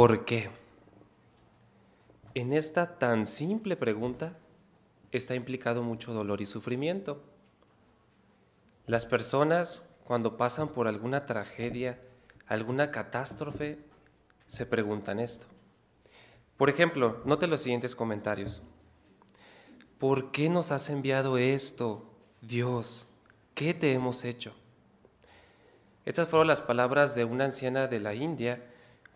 ¿Por qué? En esta tan simple pregunta está implicado mucho dolor y sufrimiento. Las personas cuando pasan por alguna tragedia, alguna catástrofe, se preguntan esto. Por ejemplo, note los siguientes comentarios. ¿Por qué nos has enviado esto, Dios? ¿Qué te hemos hecho? Estas fueron las palabras de una anciana de la India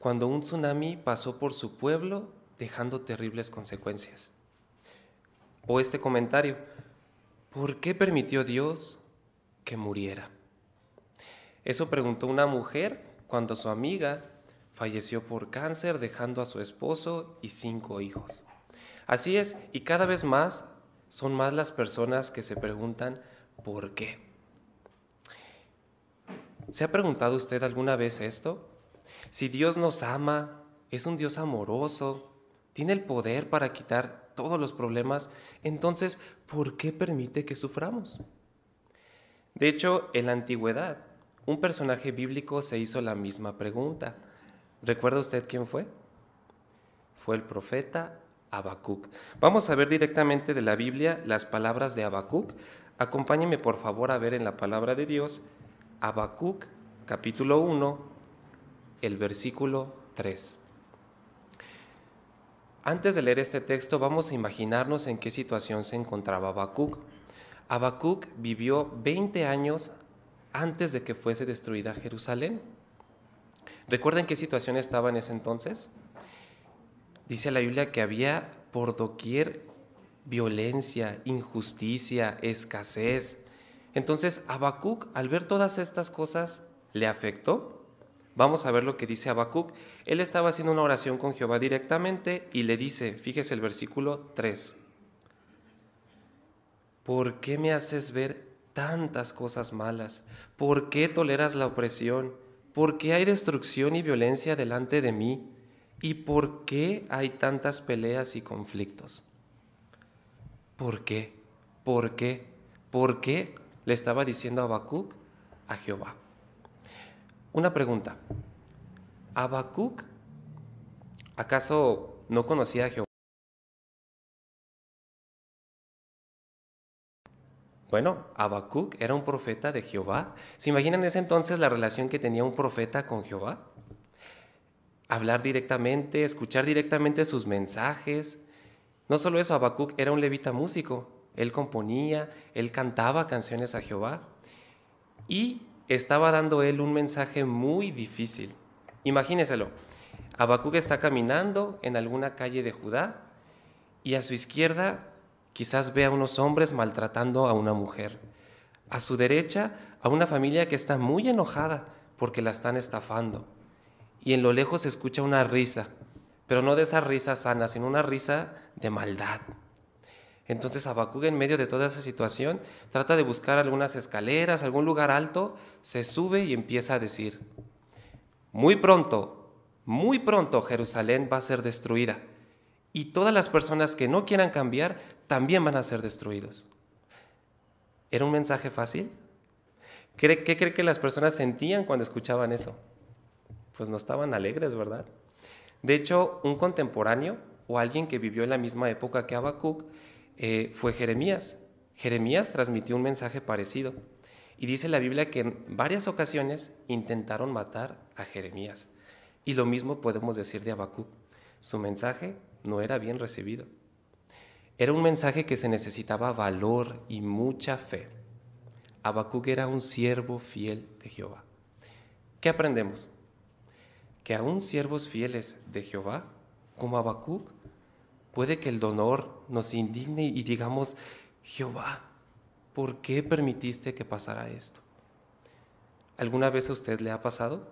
cuando un tsunami pasó por su pueblo dejando terribles consecuencias. O este comentario, ¿por qué permitió Dios que muriera? Eso preguntó una mujer cuando su amiga falleció por cáncer dejando a su esposo y cinco hijos. Así es, y cada vez más son más las personas que se preguntan ¿por qué? ¿Se ha preguntado usted alguna vez esto? Si Dios nos ama, es un Dios amoroso, tiene el poder para quitar todos los problemas, entonces, ¿por qué permite que suframos? De hecho, en la antigüedad, un personaje bíblico se hizo la misma pregunta. ¿Recuerda usted quién fue? Fue el profeta Habacuc. Vamos a ver directamente de la Biblia las palabras de Habacuc. Acompáñeme por favor a ver en la palabra de Dios Habacuc capítulo 1, el versículo 3. Antes de leer este texto, vamos a imaginarnos en qué situación se encontraba Habacuc. Habacuc vivió 20 años antes de que fuese destruida Jerusalén. ¿Recuerdan qué situación estaba en ese entonces? Dice la Biblia que había por doquier violencia, injusticia, escasez. Entonces, Habacuc, al ver todas estas cosas, le afectó Vamos a ver lo que dice Habacuc. Él estaba haciendo una oración con Jehová directamente y le dice, fíjese el versículo 3. ¿Por qué me haces ver tantas cosas malas? ¿Por qué toleras la opresión? ¿Por qué hay destrucción y violencia delante de mí? ¿Y por qué hay tantas peleas y conflictos? ¿Por qué? ¿Por qué? ¿Por qué? Le estaba diciendo Habacuc a Jehová. Una pregunta. ¿Habacuc acaso no conocía a Jehová? Bueno, Habacuc era un profeta de Jehová. ¿Se imaginan en ese entonces la relación que tenía un profeta con Jehová? Hablar directamente, escuchar directamente sus mensajes. No solo eso, Habacuc era un levita músico. Él componía, él cantaba canciones a Jehová. Y estaba dando él un mensaje muy difícil. Imagíneselo. Habacuc está caminando en alguna calle de Judá y a su izquierda quizás ve a unos hombres maltratando a una mujer. A su derecha a una familia que está muy enojada porque la están estafando. Y en lo lejos se escucha una risa, pero no de esa risa sana, sino una risa de maldad. Entonces Habacuc en medio de toda esa situación trata de buscar algunas escaleras, algún lugar alto, se sube y empieza a decir, muy pronto, muy pronto Jerusalén va a ser destruida y todas las personas que no quieran cambiar también van a ser destruidos. ¿Era un mensaje fácil? ¿Qué, cree que las personas sentían cuando escuchaban eso? Pues no estaban alegres, ¿verdad? De hecho, un contemporáneo o alguien que vivió en la misma época que Habacuc eh, fue Jeremías. Jeremías transmitió un mensaje parecido. Y dice la Biblia que en varias ocasiones intentaron matar a Jeremías. Y lo mismo podemos decir de Habacuc. Su mensaje no era bien recibido. Era un mensaje que se necesitaba valor y mucha fe. Habacuc era un siervo fiel de Jehová. ¿Qué aprendemos? Que aún siervos fieles de Jehová, como Habacuc, Puede que el dolor nos indigne y digamos, Jehová, ¿por qué permitiste que pasara esto? ¿Alguna vez a usted le ha pasado?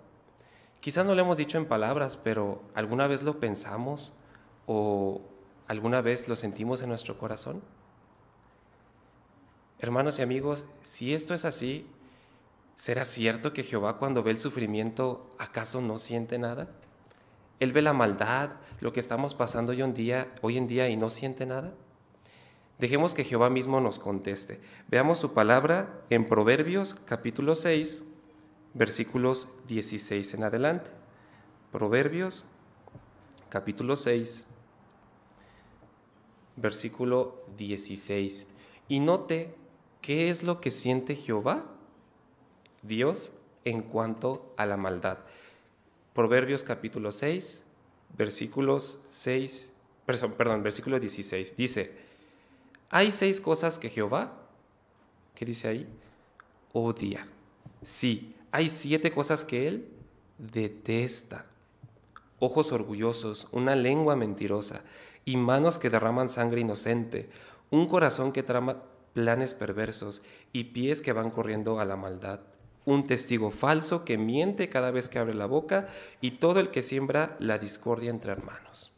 Quizás no lo hemos dicho en palabras, pero ¿alguna vez lo pensamos o alguna vez lo sentimos en nuestro corazón? Hermanos y amigos, si esto es así, ¿será cierto que Jehová cuando ve el sufrimiento acaso no siente nada? Él ve la maldad, lo que estamos pasando hoy en día, y no siente nada. Dejemos que Jehová mismo nos conteste. Veamos su palabra en Proverbios capítulo 6, versículos 16 en adelante. Proverbios capítulo 6, versículo 16. Y note qué es lo que siente Jehová, Dios, en cuanto a la maldad. Proverbios capítulo 6, versículos 6, perdón, versículo 16. Dice, hay seis cosas que Jehová, ¿qué dice ahí? Odia. Sí, hay siete cosas que Él detesta. Ojos orgullosos, una lengua mentirosa y manos que derraman sangre inocente, un corazón que trama planes perversos y pies que van corriendo a la maldad, un testigo falso que miente cada vez que abre la boca y todo el que siembra la discordia entre hermanos.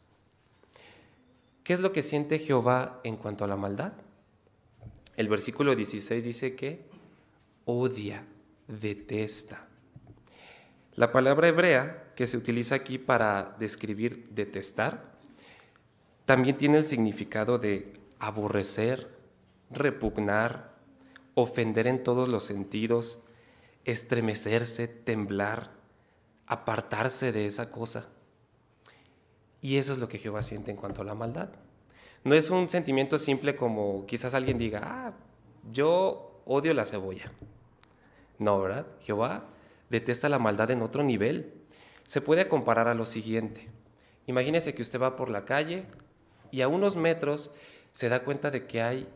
¿Qué es lo que siente Jehová en cuanto a la maldad? El versículo 16 dice que odia, detesta. La palabra hebrea que se utiliza aquí para describir detestar también tiene el significado de aborrecer, repugnar, ofender en todos los sentidos, estremecerse, temblar, apartarse de esa cosa. Y eso es lo que Jehová siente en cuanto a la maldad. No es un sentimiento simple como quizás alguien diga, ah, yo odio la cebolla. No, ¿verdad? Jehová detesta la maldad en otro nivel. Se puede comparar a lo siguiente. Imagínese que usted va por la calle y a unos metros se da cuenta de que hay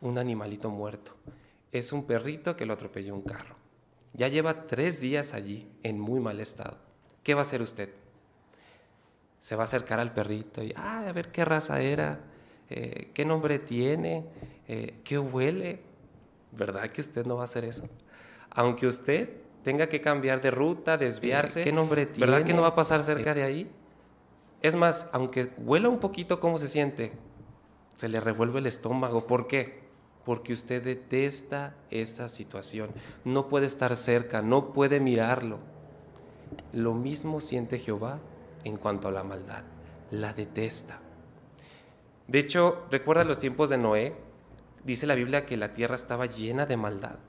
un animalito muerto. Es un perrito que lo atropelló un carro. Ya lleva tres días allí en muy mal estado. ¿Qué va a hacer usted? Se va a acercar al perrito y, a ver qué raza era, eh, qué nombre tiene, eh, qué huele. ¿Verdad que usted no va a hacer eso? Aunque usted tenga que cambiar de ruta, desviarse, ¿qué nombre tiene? ¿Verdad que no va a pasar cerca de ahí? Es más, aunque huela un poquito cómo se siente, se le revuelve el estómago. ¿Por qué? Porque usted detesta esa situación. No puede estar cerca, no puede mirarlo. Lo mismo siente Jehová en cuanto a la maldad. La detesta. De hecho, recuerda los tiempos de Noé. Dice la Biblia que la tierra estaba llena de maldad.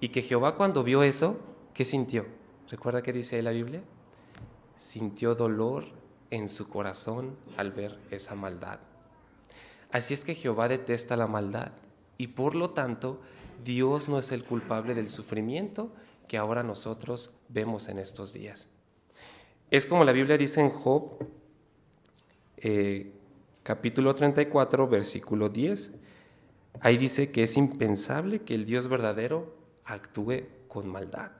Y que Jehová cuando vio eso, ¿qué sintió? ¿Recuerda qué dice la Biblia? Sintió dolor en su corazón al ver esa maldad. Así es que Jehová detesta la maldad y por lo tanto Dios no es el culpable del sufrimiento que ahora nosotros vemos en estos días. Es como la Biblia dice en Job, eh, capítulo 34, versículo 10. Ahí dice que es impensable que el Dios verdadero actúe con maldad.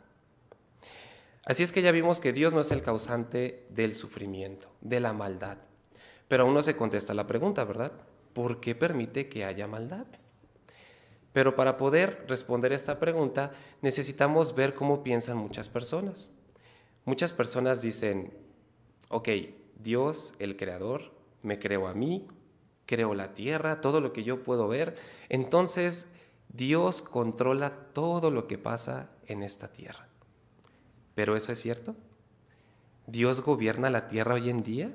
Así es que ya vimos que Dios no es el causante del sufrimiento, de la maldad. Pero aún no se contesta la pregunta, ¿verdad? ¿por qué permite que haya maldad? Pero para poder responder esta pregunta necesitamos ver cómo piensan muchas personas. Muchas personas dicen, ok, Dios, el Creador, me creo a mí, creo la tierra, todo lo que yo puedo ver, entonces Dios controla todo lo que pasa en esta tierra. ¿Pero eso es cierto? ¿Dios gobierna la tierra hoy en día?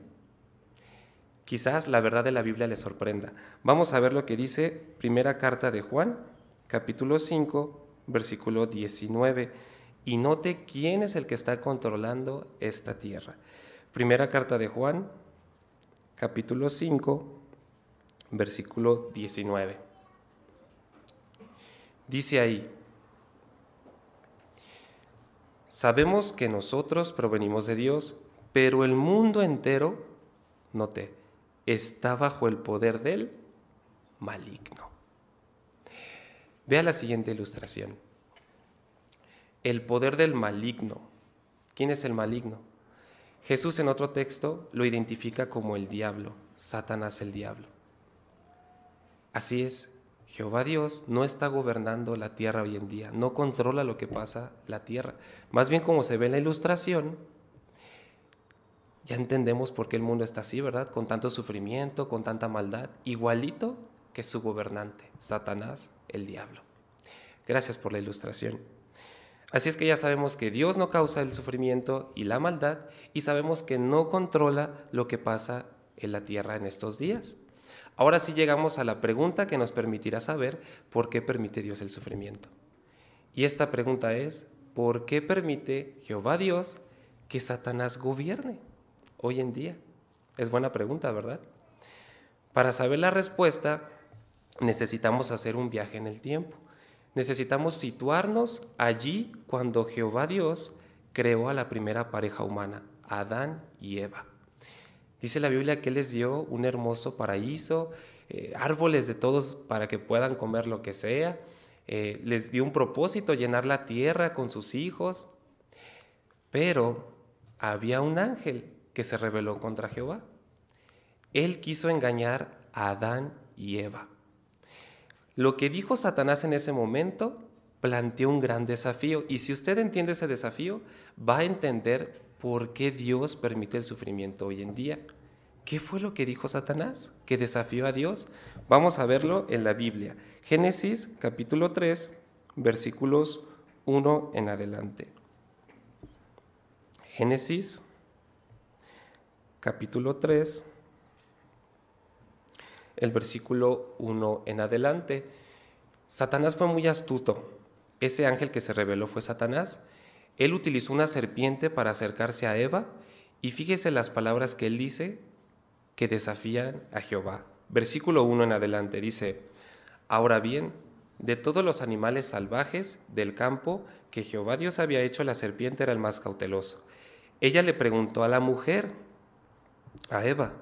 Quizás la verdad de la Biblia le sorprenda. Vamos a ver lo que dice primera carta de Juan, capítulo 5, versículo 19. Y note quién es el que está controlando esta tierra. Primera carta de Juan, capítulo 5, versículo 19. Dice ahí, sabemos que nosotros provenimos de Dios, pero el mundo entero, note, está bajo el poder del maligno. Vea la siguiente ilustración. El poder del maligno. ¿Quién es el maligno? Jesús en otro texto lo identifica como el diablo, Satanás el diablo. Así es, Jehová Dios no está gobernando la tierra hoy en día, no controla lo que pasa la tierra. Más bien como se ve en la ilustración, ya entendemos por qué el mundo está así, ¿verdad? Con tanto sufrimiento, con tanta maldad, igualito que su gobernante, Satanás, el diablo. Gracias por la ilustración. Así es que ya sabemos que Dios no causa el sufrimiento y la maldad y sabemos que no controla lo que pasa en la tierra en estos días. Ahora sí llegamos a la pregunta que nos permitirá saber por qué permite Dios el sufrimiento. Y esta pregunta es, ¿por qué permite Jehová Dios que Satanás gobierne? Hoy en día. Es buena pregunta, ¿verdad? Para saber la respuesta, necesitamos hacer un viaje en el tiempo. Necesitamos situarnos allí cuando Jehová Dios creó a la primera pareja humana, Adán y Eva. Dice la Biblia que les dio un hermoso paraíso, eh, árboles de todos para que puedan comer lo que sea. Eh, les dio un propósito, llenar la tierra con sus hijos. Pero había un ángel que se rebeló contra Jehová. Él quiso engañar a Adán y Eva. Lo que dijo Satanás en ese momento planteó un gran desafío y si usted entiende ese desafío, va a entender por qué Dios permite el sufrimiento hoy en día. ¿Qué fue lo que dijo Satanás? ¿Que desafió a Dios? Vamos a verlo en la Biblia. Génesis capítulo 3, versículos 1 en adelante. Génesis capítulo 3, el versículo 1 en adelante. Satanás fue muy astuto. Ese ángel que se reveló fue Satanás. Él utilizó una serpiente para acercarse a Eva y fíjese las palabras que él dice que desafían a Jehová. Versículo 1 en adelante dice, Ahora bien, de todos los animales salvajes del campo que Jehová Dios había hecho, la serpiente era el más cauteloso. Ella le preguntó a la mujer, a Eva,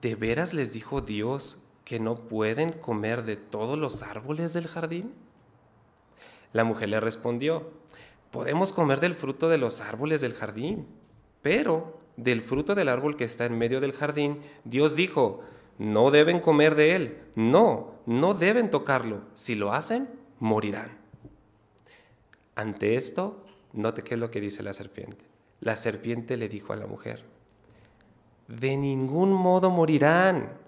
¿de veras les dijo Dios que no pueden comer de todos los árboles del jardín? La mujer le respondió, podemos comer del fruto de los árboles del jardín, pero del fruto del árbol que está en medio del jardín, Dios dijo, no deben comer de él, no, no deben tocarlo, si lo hacen, morirán. Ante esto, note qué es lo que dice la serpiente. La serpiente le dijo a la mujer, de ningún modo morirán.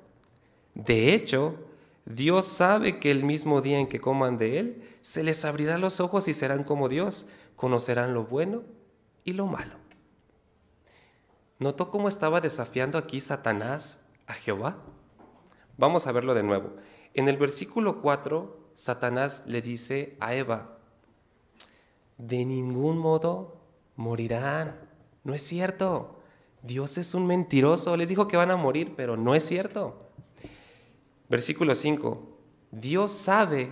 De hecho, Dios sabe que el mismo día en que coman de él, se les abrirá los ojos y serán como Dios, conocerán lo bueno y lo malo. ¿Notó cómo estaba desafiando aquí Satanás a Jehová? Vamos a verlo de nuevo. En el versículo 4, Satanás le dice a Eva, de ningún modo morirán. No es cierto. Dios es un mentiroso. Les dijo que van a morir, pero no es cierto. Versículo 5. Dios sabe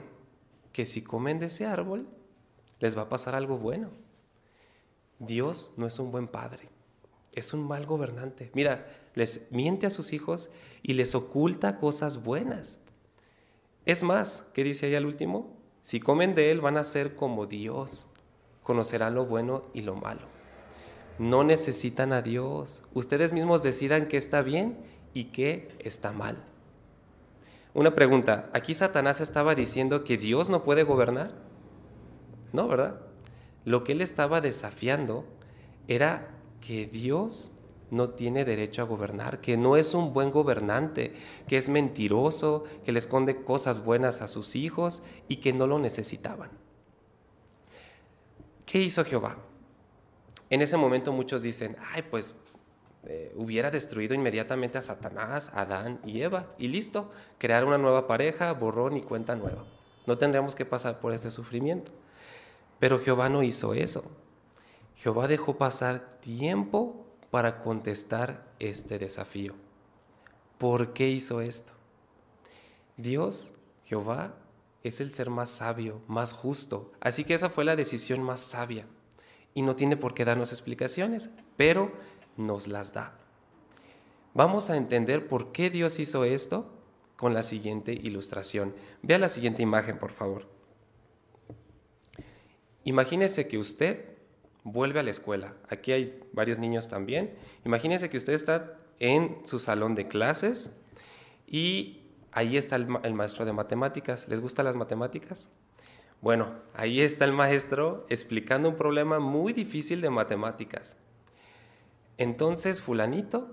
que si comen de ese árbol, les va a pasar algo bueno. Dios no es un buen padre es un mal gobernante. Mira, les miente a sus hijos y les oculta cosas buenas. Es más, ¿qué dice ahí al último? Si comen de él van a ser como Dios, conocerán lo bueno y lo malo. No necesitan a Dios. Ustedes mismos decidan qué está bien y qué está mal. Una pregunta, ¿aquí Satanás estaba diciendo que Dios no puede gobernar? No, ¿verdad? Lo que él estaba desafiando era que Dios no tiene derecho a gobernar, que no es un buen gobernante, que es mentiroso, que le esconde cosas buenas a sus hijos y que no lo necesitaban. ¿Qué hizo Jehová? En ese momento muchos dicen, ay, pues eh, hubiera destruido inmediatamente a Satanás, Adán y Eva, y listo, crear una nueva pareja, borrón y cuenta nueva. No tendríamos que pasar por ese sufrimiento. Pero Jehová no hizo eso. Jehová dejó pasar tiempo para contestar este desafío. ¿Por qué hizo esto? Dios, Jehová, es el ser más sabio, más justo. Así que esa fue la decisión más sabia. Y no tiene por qué darnos explicaciones, pero nos las da. Vamos a entender por qué Dios hizo esto con la siguiente ilustración. Vea la siguiente imagen, por favor. Imagínese que usted vuelve a la escuela. Aquí hay varios niños también. Imagínense que usted está en su salón de clases y ahí está el, maestro de matemáticas. ¿Les gustan las matemáticas? Bueno, ahí está el maestro explicando un problema muy difícil de matemáticas. Entonces fulanito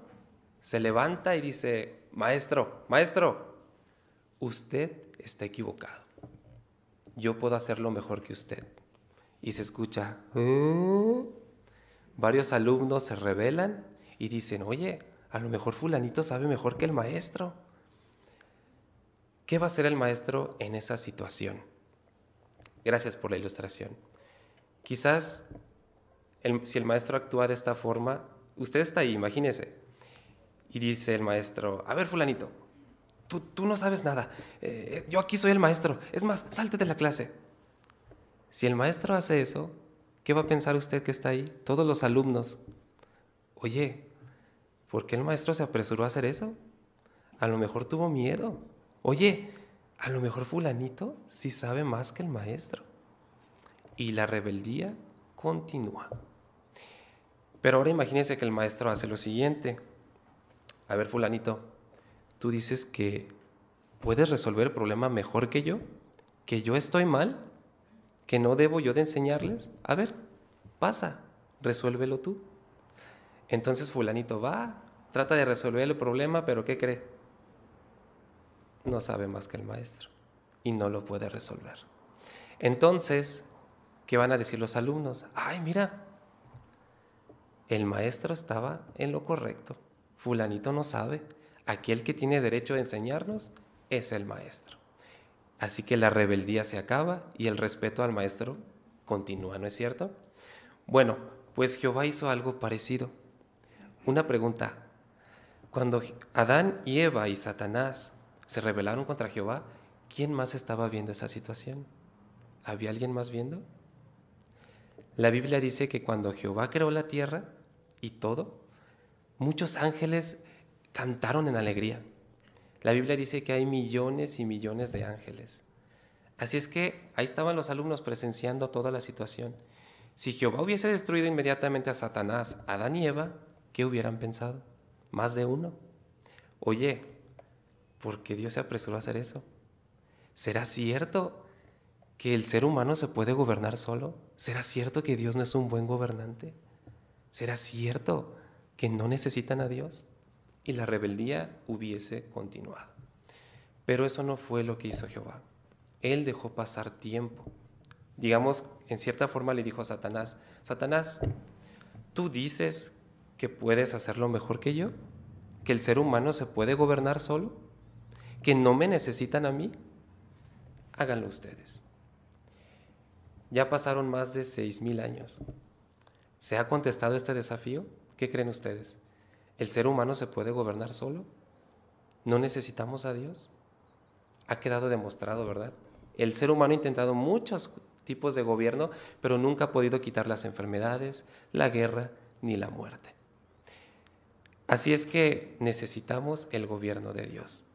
se levanta y dice, maestro, maestro, usted está equivocado. Yo puedo hacerlo mejor que usted y se escucha, ¿Eh? varios alumnos se rebelan y dicen, oye, a lo mejor fulanito sabe mejor que el maestro. ¿Qué va a hacer el maestro en esa situación? Gracias por la ilustración. Quizás si el maestro actúa de esta forma, usted está ahí, imagínese, Y dice el maestro, a ver fulanito, tú, tú no sabes nada, eh, yo aquí soy el maestro, es más, salte de la clase. Si el maestro hace eso, ¿qué va a pensar usted que está ahí? Todos los alumnos. Oye, ¿por qué el maestro se apresuró a hacer eso? A lo mejor tuvo miedo. Oye, a lo mejor fulanito sí sabe más que el maestro. Y la rebeldía continúa. Pero ahora imagínense que el maestro hace lo siguiente. A ver, fulanito, tú dices que puedes resolver el problema mejor que yo, que yo estoy mal, que no debo yo de enseñarles. A ver, pasa, resuélvelo tú. Entonces fulanito va, trata de resolver el problema, pero ¿qué cree? No sabe más que el maestro y no lo puede resolver. Entonces, ¿qué van a decir los alumnos? Ay, mira, el maestro estaba en lo correcto. Fulanito no sabe. Aquí el que tiene derecho a enseñarnos es el maestro. Así que la rebeldía se acaba y el respeto al maestro continúa, ¿no es cierto? Bueno, pues Jehová hizo algo parecido. Una pregunta. Cuando Adán y Eva y Satanás se rebelaron contra Jehová, ¿quién más estaba viendo esa situación? ¿Había alguien más viendo? La Biblia dice que cuando Jehová creó la tierra, y todo, muchos ángeles cantaron en alegría. La Biblia dice que hay millones y millones de ángeles. Así es que ahí estaban los alumnos presenciando toda la situación. Si Jehová hubiese destruido inmediatamente a Satanás, Adán y Eva, ¿qué hubieran pensado? Más de uno. Oye, ¿por qué Dios se apresuró a hacer eso? ¿Será cierto que el ser humano se puede gobernar solo? ¿Será cierto que Dios no es un buen gobernante? ¿Será cierto que no necesitan a Dios? Y la rebeldía hubiese continuado. Pero eso no fue lo que hizo Jehová. Él dejó pasar tiempo. Digamos, en cierta forma le dijo a Satanás, Satanás, ¿tú dices que puedes hacerlo mejor que yo? ¿Que el ser humano se puede gobernar solo? ¿Que no me necesitan a mí? Háganlo ustedes. Ya pasaron más de seis mil años. ¿Se ha contestado este desafío? ¿Qué creen ustedes? ¿El ser humano se puede gobernar solo? ¿No necesitamos a Dios? Ha quedado demostrado, ¿verdad? El ser humano ha intentado muchos tipos de gobierno, pero nunca ha podido quitar las enfermedades, la guerra ni la muerte. Así es que necesitamos el gobierno de Dios.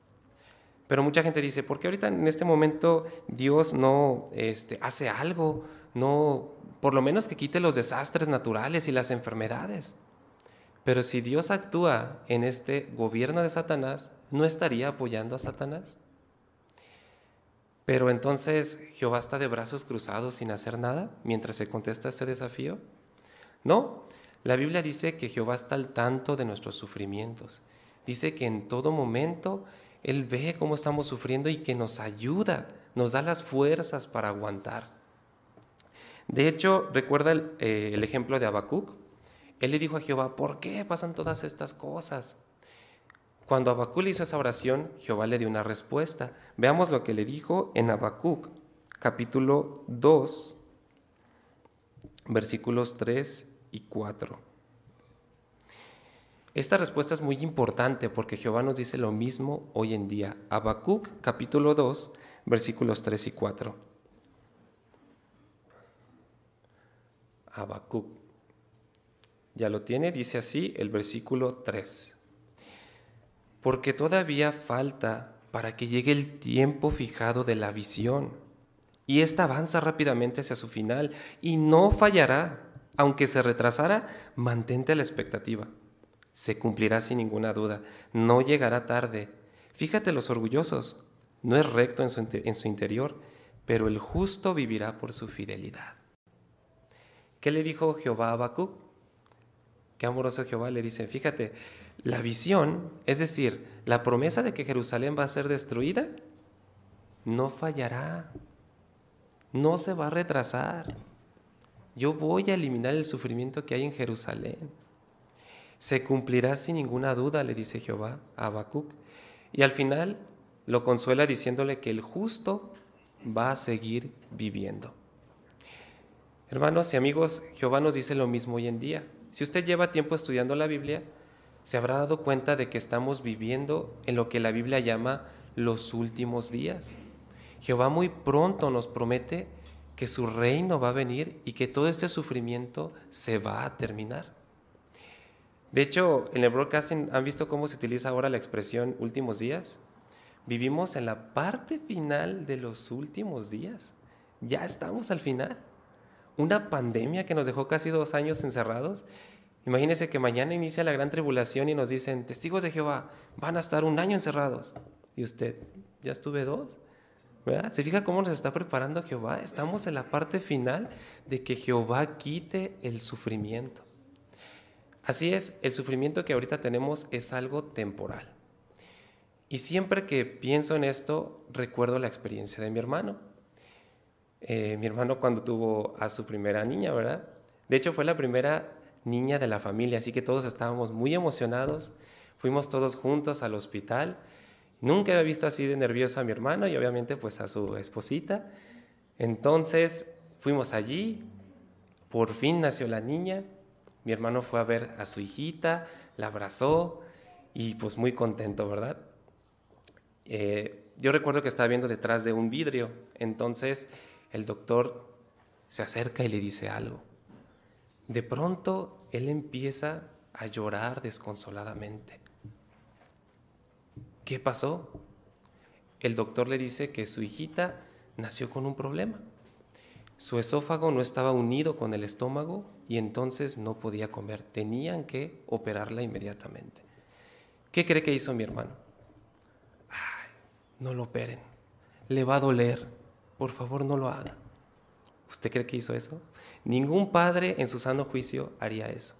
Pero mucha gente dice, ¿por qué ahorita en este momento Dios no este, hace algo? No por lo menos que quite los desastres naturales y las enfermedades. Pero si Dios actúa en este gobierno de Satanás, ¿no estaría apoyando a Satanás? Pero entonces Jehová está de brazos cruzados sin hacer nada mientras se contesta este desafío. No, la Biblia dice que Jehová está al tanto de nuestros sufrimientos. Dice que en todo momento Él ve cómo estamos sufriendo y que nos ayuda, nos da las fuerzas para aguantar. De hecho, recuerda eh, el, ejemplo de Habacuc. Él le dijo a Jehová, ¿por qué pasan todas estas cosas? Cuando Habacuc le hizo esa oración, Jehová le dio una respuesta. Veamos lo que le dijo en Habacuc, capítulo 2, versículos 3 y 4. Esta respuesta es muy importante porque Jehová nos dice lo mismo hoy en día. Habacuc, capítulo 2, versículos 3 y 4. Habacuc. Ya lo tiene, dice así el versículo 3. Porque todavía falta para que llegue el tiempo fijado de la visión, y ésta avanza rápidamente hacia su final, y no fallará, aunque se retrasara, mantente la expectativa. Se cumplirá sin ninguna duda, no llegará tarde. Fíjate los orgullosos, no es recto en su, interior, pero el justo vivirá por su fidelidad. ¿Qué le dijo Jehová a Habacuc? Qué amoroso Jehová le dice, fíjate, la visión, es decir, la promesa de que Jerusalén va a ser destruida, no fallará, no se va a retrasar. Yo voy a eliminar el sufrimiento que hay en Jerusalén. Se cumplirá sin ninguna duda, le dice Jehová a Habacuc. Y al final lo consuela diciéndole que el justo va a seguir viviendo. Hermanos y amigos, Jehová nos dice lo mismo hoy en día. Si usted lleva tiempo estudiando la Biblia, se habrá dado cuenta de que estamos viviendo en lo que la Biblia llama los últimos días. Jehová muy pronto nos promete que su reino va a venir y que todo este sufrimiento se va a terminar. De hecho, en el broadcasting, ¿han visto cómo se utiliza ahora la expresión últimos días? Vivimos en la parte final de los últimos días. Ya estamos al final. Una pandemia que nos dejó casi dos años encerrados Imagínense que mañana inicia la gran tribulación y nos dicen, testigos de Jehová, van a estar un año encerrados. Y usted, ya estuve dos. ¿verdad? ¿Se fija cómo nos está preparando Jehová? Estamos en la parte final de que Jehová quite el sufrimiento. Así es, el sufrimiento que ahorita tenemos es algo temporal. Y siempre que pienso en esto, recuerdo la experiencia de mi hermano. Eh, mi hermano cuando tuvo a su primera niña, ¿verdad? De hecho, fue la primera niña de la familia, así que todos estábamos muy emocionados. Fuimos todos juntos al hospital. Nunca había visto así de nervioso a mi hermano y obviamente pues a su esposita. Entonces fuimos allí, por fin nació la niña, mi hermano fue a ver a su hijita, la abrazó y pues muy contento, ¿verdad? Eh, yo recuerdo que estaba viendo detrás de un vidrio, entonces el doctor se acerca y le dice algo. De pronto él empieza a llorar desconsoladamente. ¿Qué pasó? El doctor le dice que su hijita nació con un problema. Su esófago no estaba unido con el estómago y entonces no podía comer. Tenían que operarla inmediatamente. ¿Qué cree que hizo mi hermano? Ay, no lo operen. Le va a doler. Por favor, no lo haga. ¿Usted cree que hizo eso? Ningún padre en su sano juicio haría eso.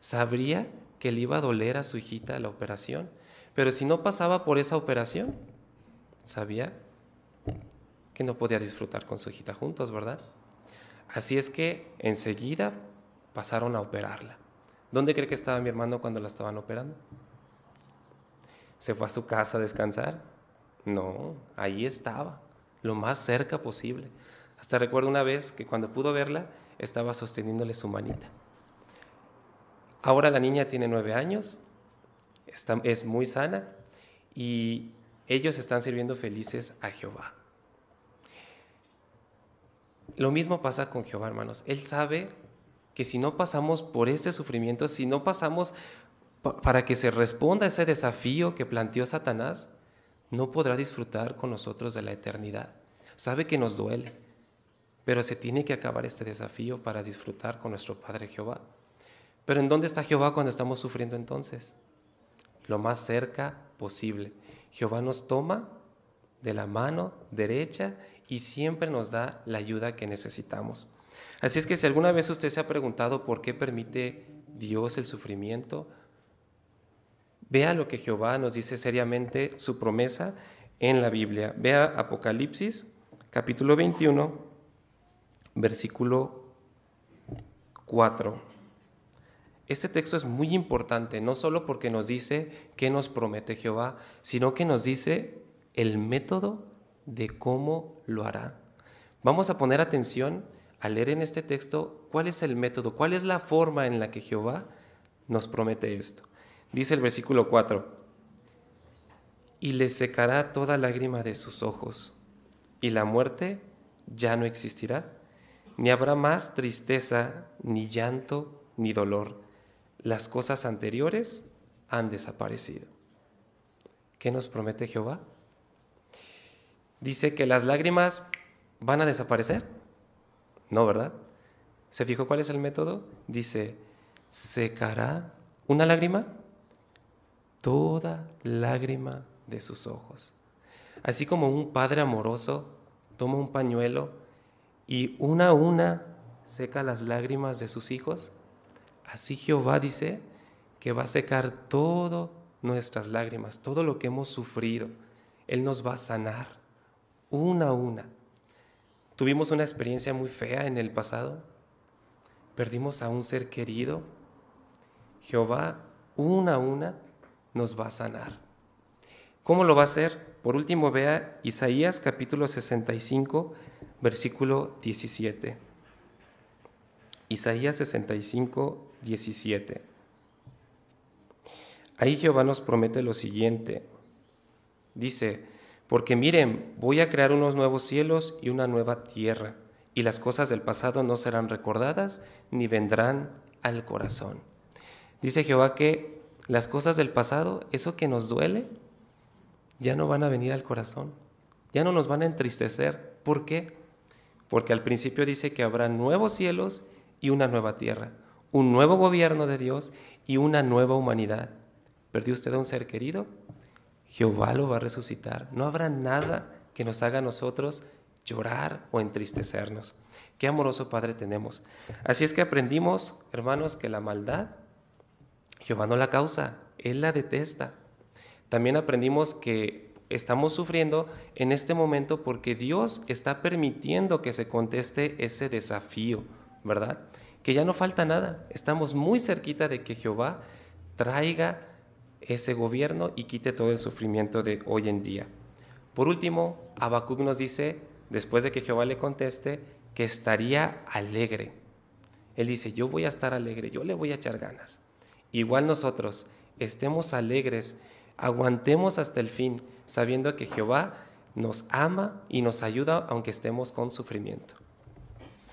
Sabría que le iba a doler a su hijita la operación, pero si no pasaba por esa operación, sabía que no podía disfrutar con su hijita juntos, ¿verdad? Así es que enseguida pasaron a operarla. ¿Dónde cree que estaba mi hermano cuando la estaban operando? ¿Se fue a su casa a descansar? No, ahí estaba, lo más cerca posible. Hasta recuerdo una vez que cuando pudo verla, estaba sosteniéndole su manita. Ahora la niña tiene nueve años, es muy sana y ellos están sirviendo felices a Jehová. Lo mismo pasa con Jehová, hermanos. Él sabe que si no pasamos por este sufrimiento, si no pasamos para que se responda ese desafío que planteó Satanás, no podrá disfrutar con nosotros de la eternidad. Sabe que nos duele, pero se tiene que acabar este desafío para disfrutar con nuestro Padre Jehová. Pero ¿en dónde está Jehová cuando estamos sufriendo entonces? Lo más cerca posible. Jehová nos toma de la mano derecha y siempre nos da la ayuda que necesitamos. Así es que si alguna vez usted se ha preguntado por qué permite Dios el sufrimiento, vea lo que Jehová nos dice seriamente, su promesa en la Biblia. Vea Apocalipsis capítulo 21, versículo 4. Este texto es muy importante, no solo porque nos dice qué nos promete Jehová, sino que nos dice el método de cómo lo hará. Vamos a poner atención a leer en este texto cuál es el método, cuál es la forma en la que Jehová nos promete esto. Dice el versículo 4, y le secará toda lágrima de sus ojos, y la muerte ya no existirá ni habrá más tristeza, ni llanto, ni dolor. Las cosas anteriores han desaparecido. ¿Qué nos promete Jehová? Dice que las lágrimas van a desaparecer. No, ¿verdad? ¿Se fijó cuál es el método? Dice, secará una lágrima, toda lágrima de sus ojos. Así como un padre amoroso toma un pañuelo y una a una seca las lágrimas de sus hijos, así Jehová dice que va a secar todo nuestras lágrimas, todo lo que hemos sufrido. Él nos va a sanar una a una. Tuvimos una experiencia muy fea en el pasado. Perdimos a un ser querido. Jehová una a una nos va a sanar. ¿Cómo lo va a hacer? Por último, vea Isaías capítulo 65, versículo 17. Isaías 65, 17. Ahí Jehová nos promete lo siguiente. Dice, porque miren, voy a crear unos nuevos cielos y una nueva tierra, y las cosas del pasado no serán recordadas ni vendrán al corazón. Dice Jehová que las cosas del pasado, eso que nos duele, ya no van a venir al corazón, ya no nos van a entristecer. ¿Por qué? Porque al principio dice que habrá nuevos cielos y una nueva tierra, un nuevo gobierno de Dios y una nueva humanidad. ¿Perdió usted a un ser querido? Jehová lo va a resucitar. No habrá nada que nos haga a nosotros llorar o entristecernos. Qué amoroso Padre tenemos. Así es que aprendimos, hermanos, que la maldad, Jehová no la causa, Él la detesta. También aprendimos que estamos sufriendo en este momento porque Dios está permitiendo que se conteste ese desafío, ¿verdad? Que ya no falta nada. Estamos muy cerquita de que Jehová traiga ese gobierno y quite todo el sufrimiento de hoy en día. Por último, Habacuc nos dice, después de que Jehová le conteste, que estaría alegre. Él dice, yo voy a estar alegre, yo le voy a echar ganas. Igual nosotros, estemos alegres, aguantemos hasta el fin, sabiendo que Jehová nos ama y nos ayuda aunque estemos con sufrimiento.